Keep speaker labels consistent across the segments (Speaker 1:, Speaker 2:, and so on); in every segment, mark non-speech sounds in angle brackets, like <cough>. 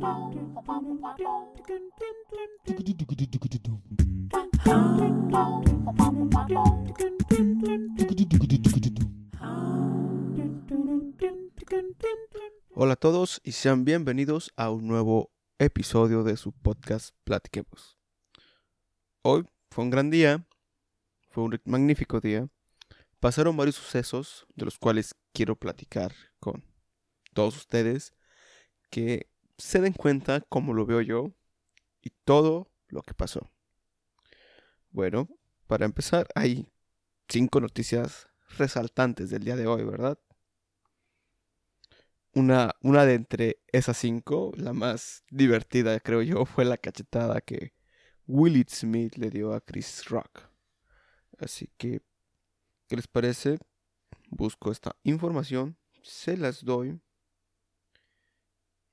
Speaker 1: Hola a todos y sean bienvenidos a un nuevo episodio de su podcast Platiquemos. Hoy fue un gran día, fue un magnífico día. Pasaron varios sucesos de los cuales quiero platicar con todos ustedes que se den cuenta cómo lo veo yo y todo lo que pasó. Bueno, para empezar, hay cinco noticias resaltantes del día de hoy, ¿verdad? Una, una de entre esas cinco, la más divertida creo yo, fue la cachetada que Willie Smith le dio a Chris Rock. Así que, ¿qué les parece? Busco esta información, se las doy.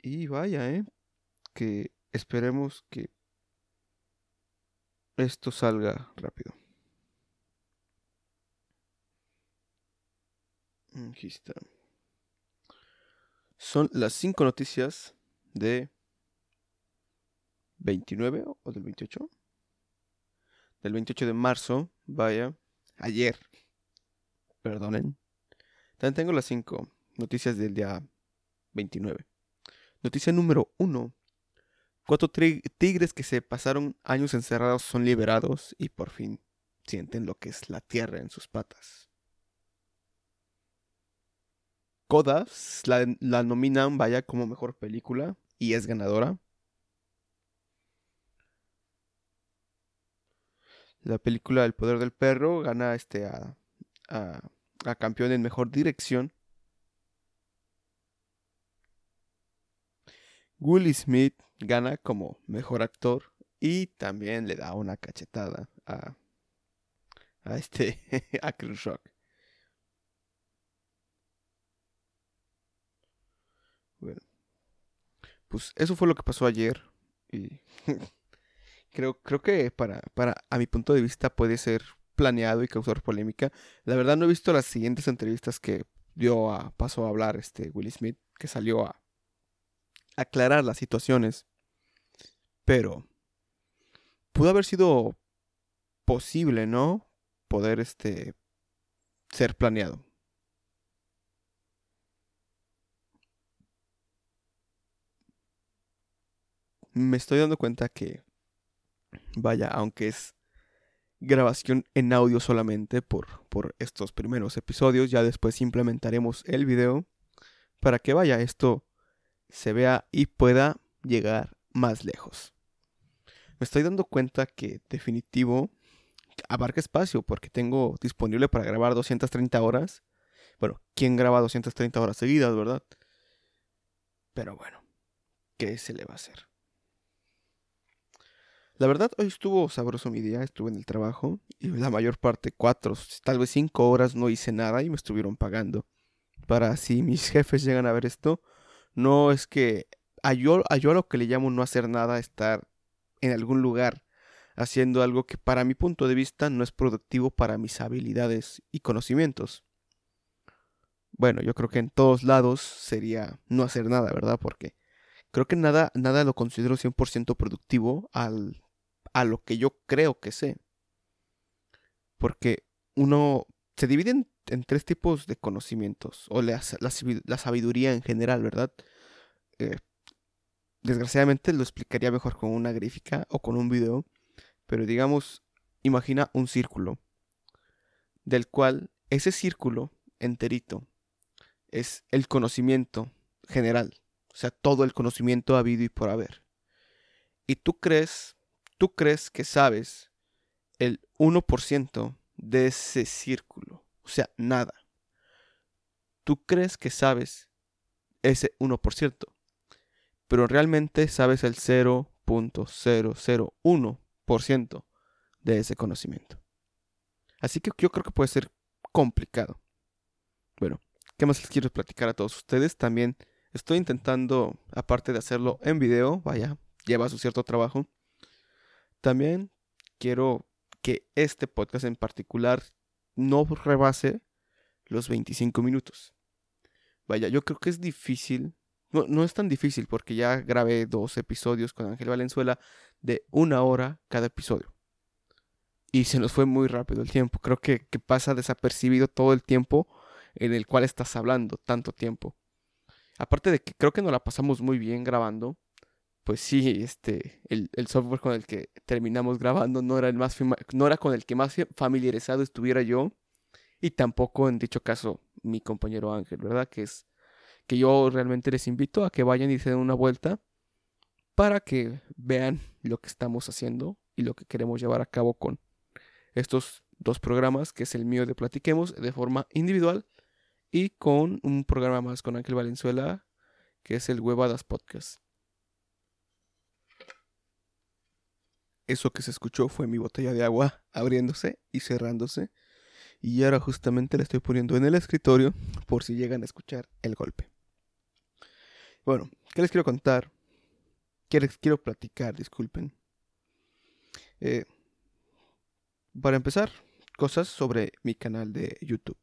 Speaker 1: Y vaya, ¿eh? Que esperemos que esto salga rápido. Aquí está. Son las cinco noticias de 29 o del 28. Del 28 de marzo, vaya, ayer. Perdonen. También tengo las cinco noticias del día 29. Noticia número 1. Cuatro tigres que se pasaron años encerrados son liberados y por fin sienten lo que es la tierra en sus patas. Codas la, la nominan, vaya, como mejor película y es ganadora. La película El poder del perro gana este a, a campeón en mejor dirección. Willie Smith gana como mejor actor y también le da una cachetada a, a este <laughs> a Chris Rock. Bueno, pues eso fue lo que pasó ayer y <laughs> creo, creo que para, para, a mi punto de vista puede ser planeado y causar polémica. La verdad no he visto las siguientes entrevistas que dio a paso a hablar este Will Smith, que salió a aclarar las situaciones. Pero pudo haber sido posible, ¿no? Poder este ser planeado. Me estoy dando cuenta que vaya, aunque es grabación en audio solamente por, por estos primeros episodios. Ya después implementaremos el video para que vaya esto se vea y pueda llegar más lejos. Me estoy dando cuenta que definitivo abarca espacio porque tengo disponible para grabar 230 horas. Bueno, ¿quién graba 230 horas seguidas, verdad? Pero bueno, ¿qué se le va a hacer? La verdad, hoy estuvo sabroso mi día, estuve en el trabajo y la mayor parte, cuatro, tal vez cinco horas no hice nada y me estuvieron pagando. Para si mis jefes llegan a ver esto, no es que a yo, a lo que le llamo no hacer nada, estar en algún lugar haciendo algo que para mi punto de vista no es productivo para mis habilidades y conocimientos. Bueno, yo creo que en todos lados sería no hacer nada, ¿verdad? Porque creo que nada, nada lo considero 100% productivo al a lo que yo creo que sé. Porque uno se divide en, tres tipos de conocimientos, o la, sabiduría en general, ¿verdad? Eh, desgraciadamente lo explicaría mejor con una gráfica o con un video, pero digamos, imagina un círculo, del cual ese círculo enterito es el conocimiento general, o sea, todo el conocimiento habido y por haber. Y tú crees tú crees que sabes el 1% de ese círculo. O sea, nada. Tú crees que sabes ese 1%, pero realmente sabes el 0.001% de ese conocimiento. Así que yo creo que puede ser complicado. Bueno, ¿qué más les quiero platicar a todos ustedes? También estoy intentando, aparte de hacerlo en video, vaya, lleva su cierto trabajo, también quiero que este podcast en particular no rebase los 25 minutos. Vaya, yo creo que es difícil, No, no es tan difícil porque ya grabé dos episodios con Ángel Valenzuela de una hora cada episodio. Y se nos fue muy rápido el tiempo. Creo que, que pasa desapercibido todo el tiempo en el cual estás hablando, tanto tiempo. Aparte de que creo que nos la pasamos muy bien grabando, pues sí, este, el, el, software con el que terminamos grabando no era el más no era con el que más familiarizado estuviera yo y tampoco en dicho caso mi compañero Ángel, ¿verdad? Que es que yo realmente les invito a que vayan y se den una vuelta para que vean lo que estamos haciendo y lo que queremos llevar a cabo con estos dos programas, que es el mío de Platiquemos de forma individual y con un programa más con Ángel Valenzuela, que es el Huevadas Podcast. Eso que se escuchó fue mi botella de agua abriéndose y cerrándose. Y ahora justamente la estoy poniendo en el escritorio por si llegan a escuchar el golpe. Bueno, ¿qué les quiero contar? ¿Qué les quiero platicar? Disculpen. Eh, para empezar, cosas sobre mi canal de YouTube.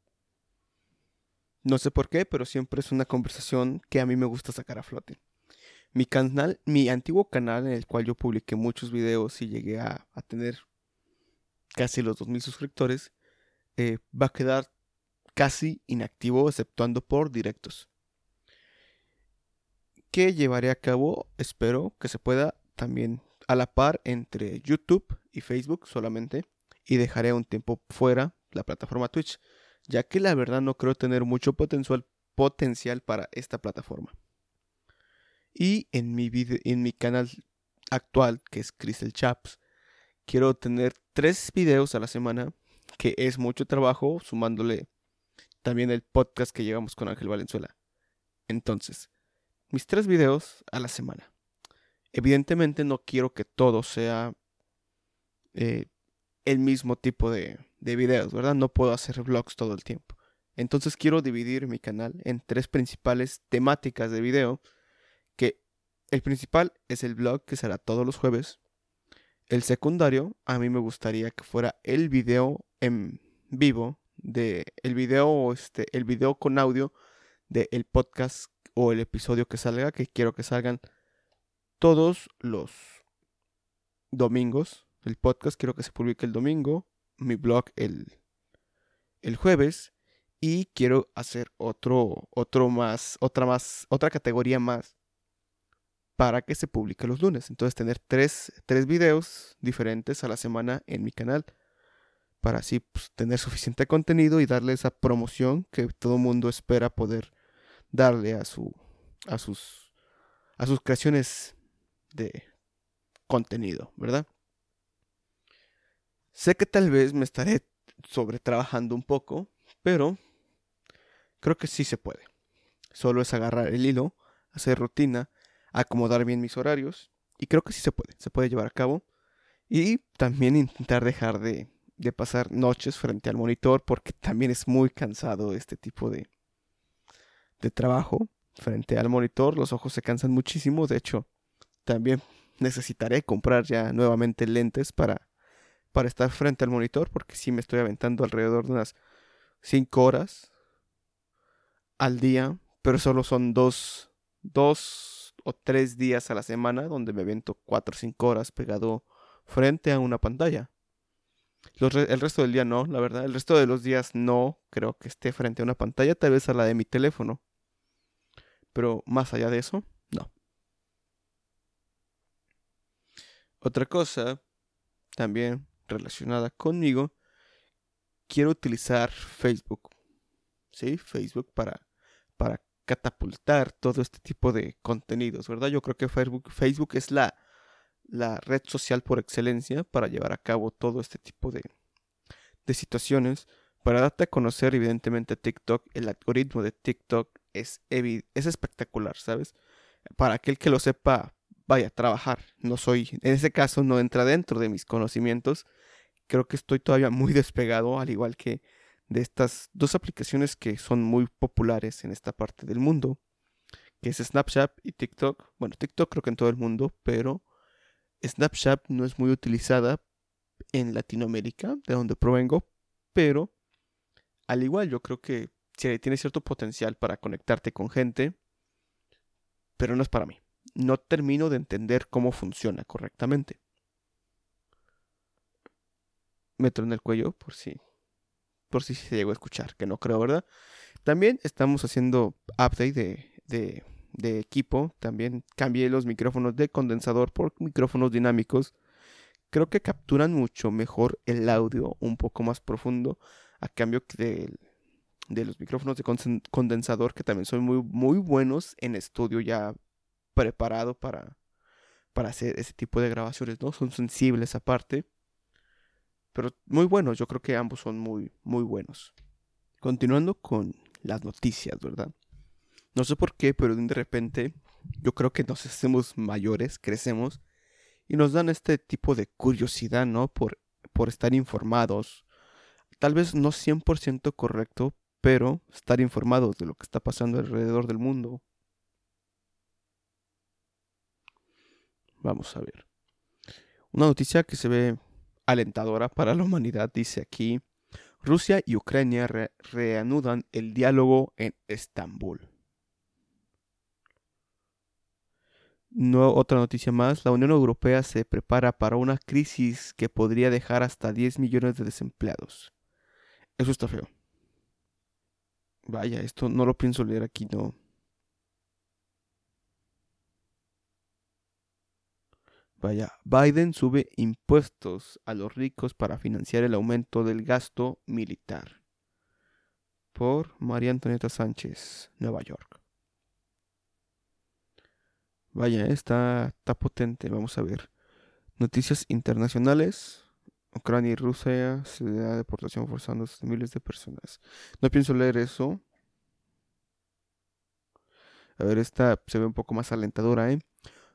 Speaker 1: No sé por qué, pero siempre es una conversación que a mí me gusta sacar a flote. Mi canal, mi antiguo canal en el cual yo publiqué muchos videos y llegué a, tener casi los 2000 suscriptores, eh, va a quedar casi inactivo exceptuando por directos. Que llevaré a cabo, espero que se pueda también a la par entre YouTube y Facebook solamente. Y dejaré un tiempo fuera la plataforma Twitch, ya que la verdad no creo tener mucho potencial, potencial para esta plataforma. Y en mi, en mi canal actual, que es Crystal Chaps, quiero tener tres videos a la semana que es mucho trabajo, sumándole también el podcast que llevamos con Ángel Valenzuela. Entonces, mis tres videos a la semana. Evidentemente no quiero que todo sea eh, el mismo tipo de, de videos, ¿verdad? No puedo hacer vlogs todo el tiempo. Entonces quiero dividir mi canal en tres principales temáticas de video. El principal es el vlog que será todos los jueves. El secundario, a mí me gustaría que fuera el video en vivo de el video este el video con audio del el podcast o el episodio que salga, que quiero que salgan todos los domingos. El podcast quiero que se publique el domingo, mi blog el, el jueves y quiero hacer otro otro más, otra más, otra categoría más para que se publique los lunes. Entonces tener tres, tres videos diferentes a la semana en mi canal para así pues, tener suficiente contenido y darle esa promoción que todo mundo espera poder darle a su a sus a sus creaciones de contenido, ¿verdad? Sé que tal vez me estaré sobretrabajando un poco, pero creo que sí se puede. Solo es agarrar el hilo, hacer rutina, acomodar bien mis horarios y creo que sí se puede, se puede llevar a cabo. Y también intentar dejar de, de pasar noches frente al monitor porque también es muy cansado este tipo de, de trabajo frente al monitor, los ojos se cansan muchísimo, de hecho, también necesitaré comprar ya nuevamente lentes para, para estar frente al monitor, porque si me estoy aventando alrededor de unas 5 horas al día, pero solo son dos, dos o tres días a la semana donde me avento 4 o 5 horas pegado frente a una pantalla. el resto del día no, la verdad. El resto de los días no creo que esté frente a una pantalla, tal vez a la de mi teléfono. Pero más allá de eso, no. Otra cosa, también relacionada conmigo, quiero utilizar Facebook. ¿Sí? Facebook para, para catapultar todo este tipo de contenidos, ¿verdad? Yo creo que Facebook, Facebook es la, la red social por excelencia para llevar a cabo todo este tipo de, de situaciones. Para darte a conocer, evidentemente, TikTok, el algoritmo de TikTok es, es espectacular, ¿sabes? Para aquel que lo sepa, vaya a trabajar. No soy, en ese caso no entra dentro de mis conocimientos. Creo que estoy todavía muy <laughs> despegado, al igual que de estas dos aplicaciones que son muy populares en esta parte del mundo, que es Snapchat y TikTok. Bueno, TikTok creo que en todo el mundo, pero Snapchat no es muy utilizada en Latinoamérica, de donde provengo, pero al igual yo creo que tiene cierto potencial para conectarte con gente, pero no es para mí. No termino de entender cómo funciona correctamente. Me en el cuello por si, por si se llegó a escuchar, que no creo, ¿verdad? También estamos haciendo update de, de, equipo. También cambié los micrófonos de condensador por micrófonos dinámicos. Creo que capturan mucho mejor el audio un poco más profundo a cambio de, de los micrófonos de condensador que también son muy, muy buenos en estudio ya preparado para, para hacer ese tipo de grabaciones, ¿no? Son sensibles aparte. Pero muy buenos, yo creo que ambos son muy, muy buenos. Continuando con las noticias, ¿verdad? No sé por qué, pero de repente yo creo que nos hacemos mayores, crecemos y nos dan este tipo de curiosidad, ¿no? Por, por estar informados. Tal vez no 100% correcto, pero estar informados de lo que está pasando alrededor del mundo. Vamos a ver. Una noticia que se ve alentadora para la humanidad dice aquí, Rusia y Ucrania reanudan el diálogo en Estambul. No, otra noticia más, la Unión Europea se prepara para una crisis que podría dejar hasta 10 millones de desempleados. Eso está feo. Vaya, esto no lo pienso leer aquí, no. Vaya, Biden sube impuestos a los ricos para financiar el aumento del gasto militar. Por María Antonieta Sánchez, Nueva York. Vaya, está, está potente, vamos a ver. Noticias internacionales. Ucrania y Rusia se da deportación forzando a miles de personas. No pienso leer eso. A ver, esta se ve un poco más alentadora, ¿eh?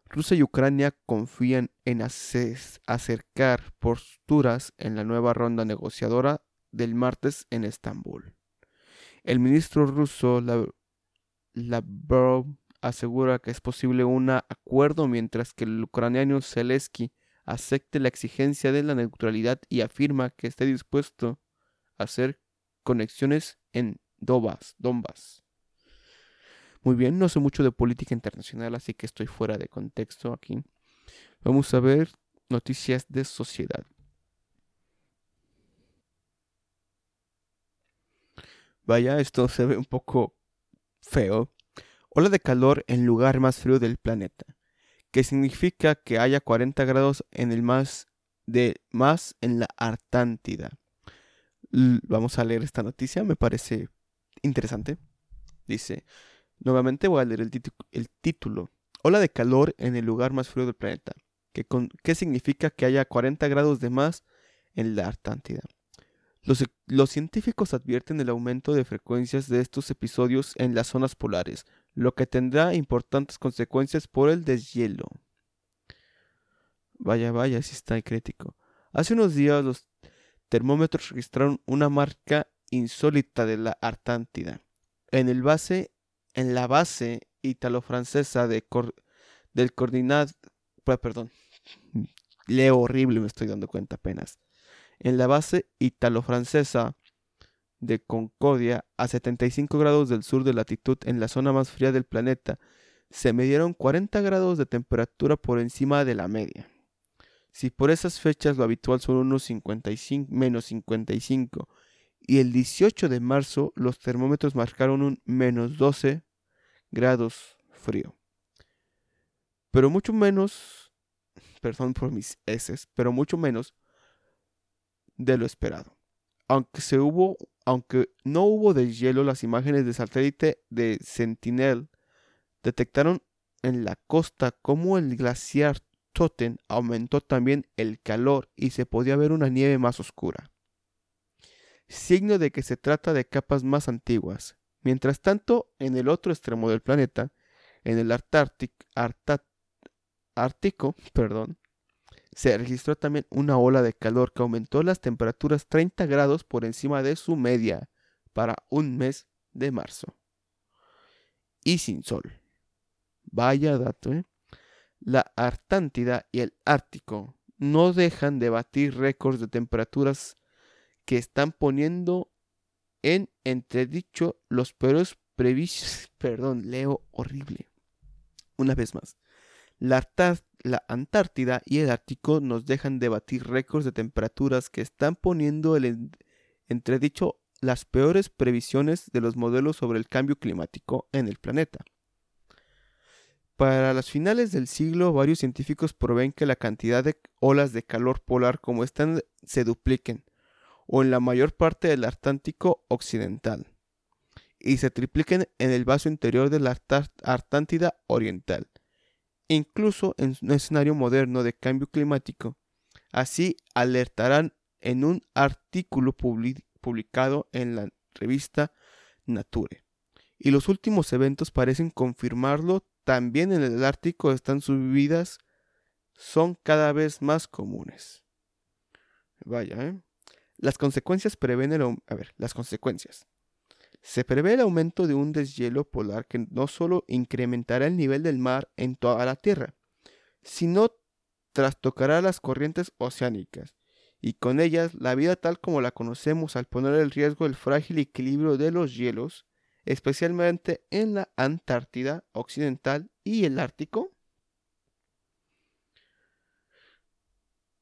Speaker 1: Rusia y Ucrania confían en acercar posturas en la nueva ronda negociadora del martes en Estambul. El ministro ruso Lavrov asegura que es posible un acuerdo mientras que el ucraniano Zelensky acepte la exigencia de la neutralidad y afirma que está dispuesto a hacer conexiones en Donbass. Donbass. Muy bien, no sé mucho de política internacional, así que estoy fuera de contexto aquí. Vamos a ver noticias de sociedad. Vaya, esto se ve un poco feo. Ola de calor en lugar más frío del planeta, que significa que haya 40 grados en el más de más en la Artántida. vamos a leer esta noticia, me parece interesante. Dice, Nuevamente voy a leer el, título. Ola de calor en el lugar más frío del planeta. ¿Qué significa que haya 40 grados de más en la Artántida? Los, los, científicos advierten el aumento de frecuencias de estos episodios en las zonas polares, lo que tendrá importantes consecuencias por el deshielo. Vaya, vaya, si está crítico. Hace unos días los termómetros registraron una marca insólita de la Artántida. En el base en la base italo-francesa de del coordinado, perdón, leo horrible, me estoy dando cuenta apenas. En la base italo-francesa de Concordia, a 75 grados del sur de latitud, en la zona más fría del planeta, se midieron 40 grados de temperatura por encima de la media. Si por esas fechas lo habitual son unos 55, menos 55, y el 18 de marzo los termómetros marcaron un menos 12 grados frío. Pero mucho menos, <laughs> perdón por mis S, pero mucho menos de lo esperado. Aunque se hubo, aunque no hubo deshielo, las imágenes de satélite de Sentinel detectaron en la costa cómo el glaciar Totten aumentó también el calor y se podía ver una nieve más oscura. Signo de que se trata de capas más antiguas, Mientras tanto, en el otro extremo del planeta, en el Ártico, perdón, se registró también una ola de calor que aumentó las temperaturas 30 grados por encima de su media para un mes de marzo. Y sin sol. Vaya dato, ¿eh? La Artántida y el Ártico no dejan de batir récords de temperaturas que están poniendo en entredicho los peores previstos, <laughs> perdón, leo horrible, Una vez más, la, Antártida y el Ártico nos dejan de batir récords de temperaturas que están poniendo el entredicho las peores previsiones de los modelos sobre el cambio climático en el planeta. Para las finales del siglo, varios científicos proveen que la cantidad de olas de calor polar como están se dupliquen, o en la mayor parte del Atlántico occidental, y se tripliquen en el vaso interior de la Artántida oriental, incluso en un escenario moderno de cambio climático. Así alertarán en un artículo publicado en la revista Nature. Y los últimos eventos parecen confirmarlo también en el Ártico están subidas, son cada vez más comunes. Vaya, ¿eh? Las consecuencias prevén el... Se prevé el aumento de un deshielo polar que no solo incrementará el nivel del mar en toda la Tierra, sino trastocará las corrientes oceánicas, y con ellas la vida tal como la conocemos al poner en riesgo el frágil equilibrio de los hielos especialmente en la Antártida Occidental y el Ártico.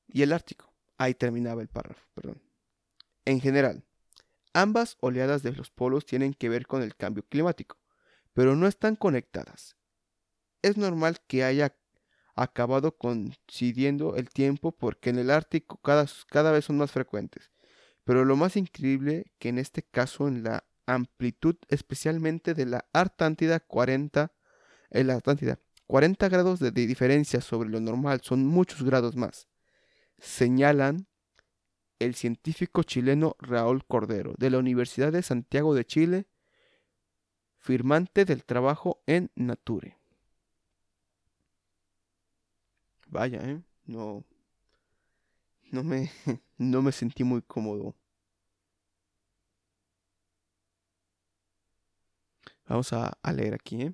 Speaker 1: Y el Ártico. Ahí terminaba el párrafo, perdón. En general, ambas oleadas de los polos tienen que ver con el cambio climático, pero no están conectadas. Es normal que haya acabado coincidiendo el tiempo porque en el Ártico cada, vez son más frecuentes. Pero lo más increíble que en este caso en la amplitud especialmente de la Artántida 40, en la Artántida, 40 grados de, diferencia sobre lo normal, son muchos grados más. Señalan el científico chileno Raúl Cordero, de la Universidad de Santiago de Chile, firmante del trabajo en Nature. Vaya, ¿eh? No, no me, <laughs> no me sentí muy cómodo Vamos a, leer aquí. ¿eh?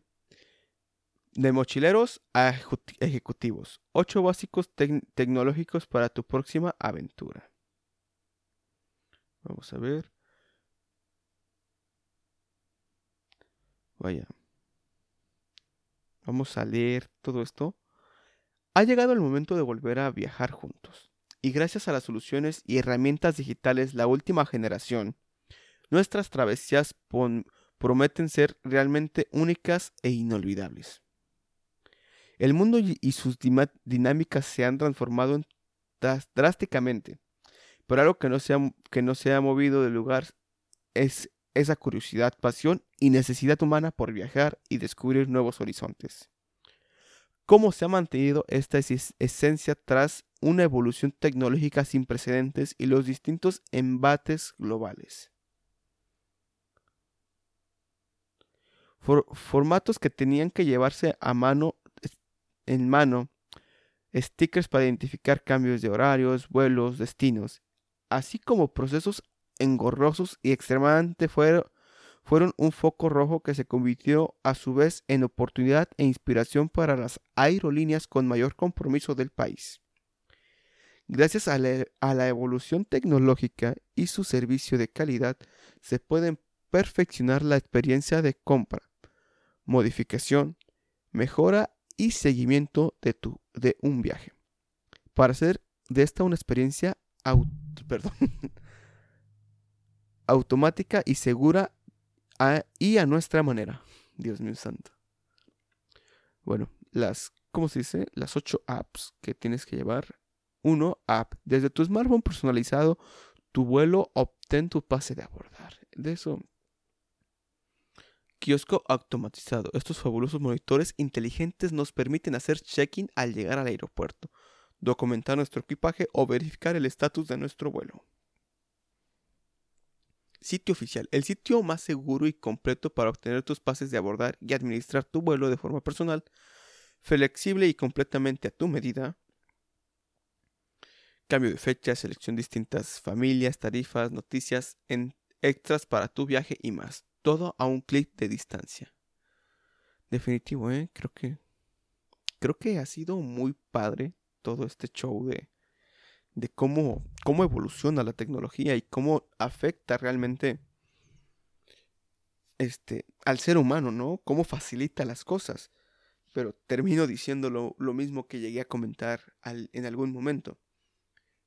Speaker 1: De mochileros a ejecutivos. Ocho básicos tecnológicos para tu próxima aventura. Vamos a ver. Vaya. Vamos a leer todo esto. Ha llegado el momento de volver a viajar juntos. Y gracias a las soluciones y herramientas digitales la última generación, nuestras travesías prometen ser realmente únicas e inolvidables. El mundo y sus dinámicas se han transformado drásticamente, pero algo que no, se ha, que no se ha movido del lugar es esa curiosidad, pasión y necesidad humana por viajar y descubrir nuevos horizontes. ¿Cómo se ha mantenido esta esencia tras una evolución tecnológica sin precedentes y los distintos embates globales? formatos que tenían que llevarse a mano, en mano, stickers para identificar cambios de horarios, vuelos, destinos, así como procesos engorrosos y extremadamente fueron, fueron un foco rojo que se convirtió a su vez en oportunidad e inspiración para las aerolíneas con mayor compromiso del país. Gracias a la, a la evolución tecnológica y su servicio de calidad, se pueden perfeccionar la experiencia de compra, modificación, mejora y seguimiento de, tu, de un viaje. Para hacer de esta una experiencia <laughs> automática y segura y a nuestra manera. Dios mío santo. Bueno, las, ¿cómo se dice? Las ocho apps que tienes que llevar. Uno, app. Desde tu smartphone personalizado, tu vuelo, obtén tu pase de abordar. De eso Kiosco automatizado. Estos fabulosos monitores inteligentes nos permiten hacer check-in al llegar al aeropuerto, documentar nuestro equipaje o verificar el estatus de nuestro vuelo. Sitio oficial. El sitio más seguro y completo para obtener tus pases de abordar y administrar tu vuelo de forma personal, flexible y completamente a tu medida. Cambio de fecha, selección de distintas familias, tarifas, noticias, extras para tu viaje y más todo a un clic de distancia. Definitivo, ¿eh? Creo que. Creo que ha sido muy padre todo este show de. de cómo. cómo evoluciona la tecnología y cómo afecta realmente. Este. al ser humano, ¿no? Cómo facilita las cosas. pero termino diciendo lo, mismo que llegué a comentar en algún momento.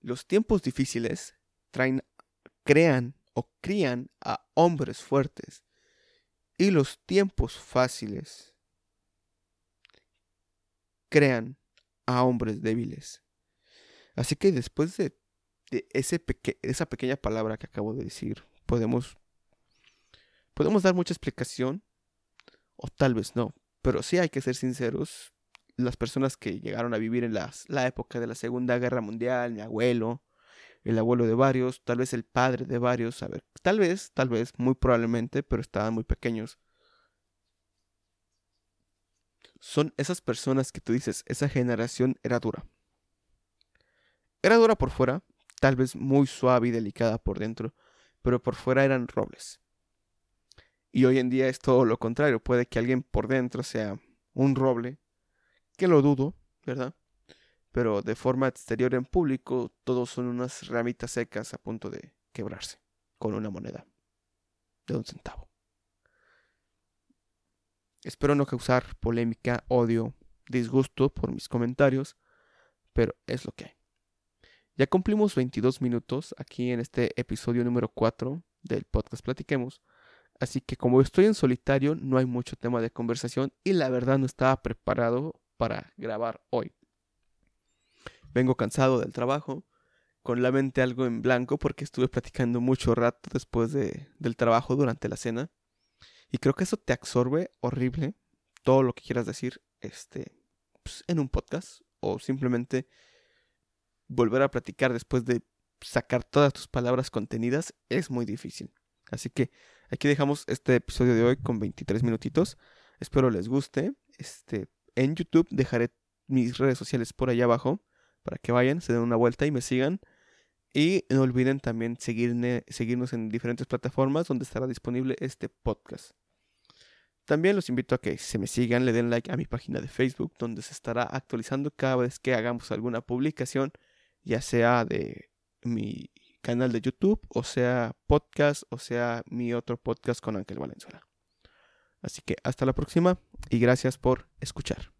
Speaker 1: Los tiempos difíciles traen, crean o crían a hombres fuertes y los tiempos fáciles crean a hombres débiles. Así que después de, ese esa pequeña palabra que acabo de decir, podemos, podemos dar mucha explicación o tal vez no. Pero sí hay que ser sinceros. Las personas que llegaron a vivir en la época de la Segunda Guerra Mundial, mi abuelo, el abuelo de varios, tal vez el padre de varios, a ver, tal vez, tal vez, muy probablemente, pero estaban muy pequeños. Son esas personas que tú dices, esa generación era dura. Era dura por fuera, tal vez muy suave y delicada por dentro, pero por fuera eran robles. Y hoy en día es todo lo contrario. Puede que alguien por dentro sea un roble, que lo dudo, ¿verdad? Pero de forma exterior en público, todos son unas ramitas secas a punto de quebrarse con una moneda de un centavo. Espero no causar polémica, odio, disgusto por mis comentarios, pero es lo que hay. Ya cumplimos 22 minutos aquí en este episodio número 4 del podcast Platiquemos. Así que como estoy en solitario, no hay mucho tema de conversación y la verdad no estaba preparado para grabar hoy. Vengo cansado del trabajo, con la mente algo en blanco porque estuve platicando mucho rato después de, del trabajo durante la cena. Y creo que eso te absorbe horrible todo lo que quieras decir este, pues, en un podcast o simplemente volver a platicar después de sacar todas tus palabras contenidas es muy difícil. Así que aquí dejamos este episodio de hoy con 23 minutitos. Espero les guste. Este, en YouTube dejaré mis redes sociales por allá abajo para que vayan, se den una vuelta y me sigan. Y no olviden también seguirme, seguirnos en diferentes plataformas donde estará disponible este podcast. También los invito a que se me sigan, le den like a mi página de Facebook, donde se estará actualizando cada vez que hagamos alguna publicación, ya sea de mi canal de YouTube, o sea podcast, o sea mi otro podcast con Ángel Valenzuela. Así que hasta la próxima y gracias por escuchar.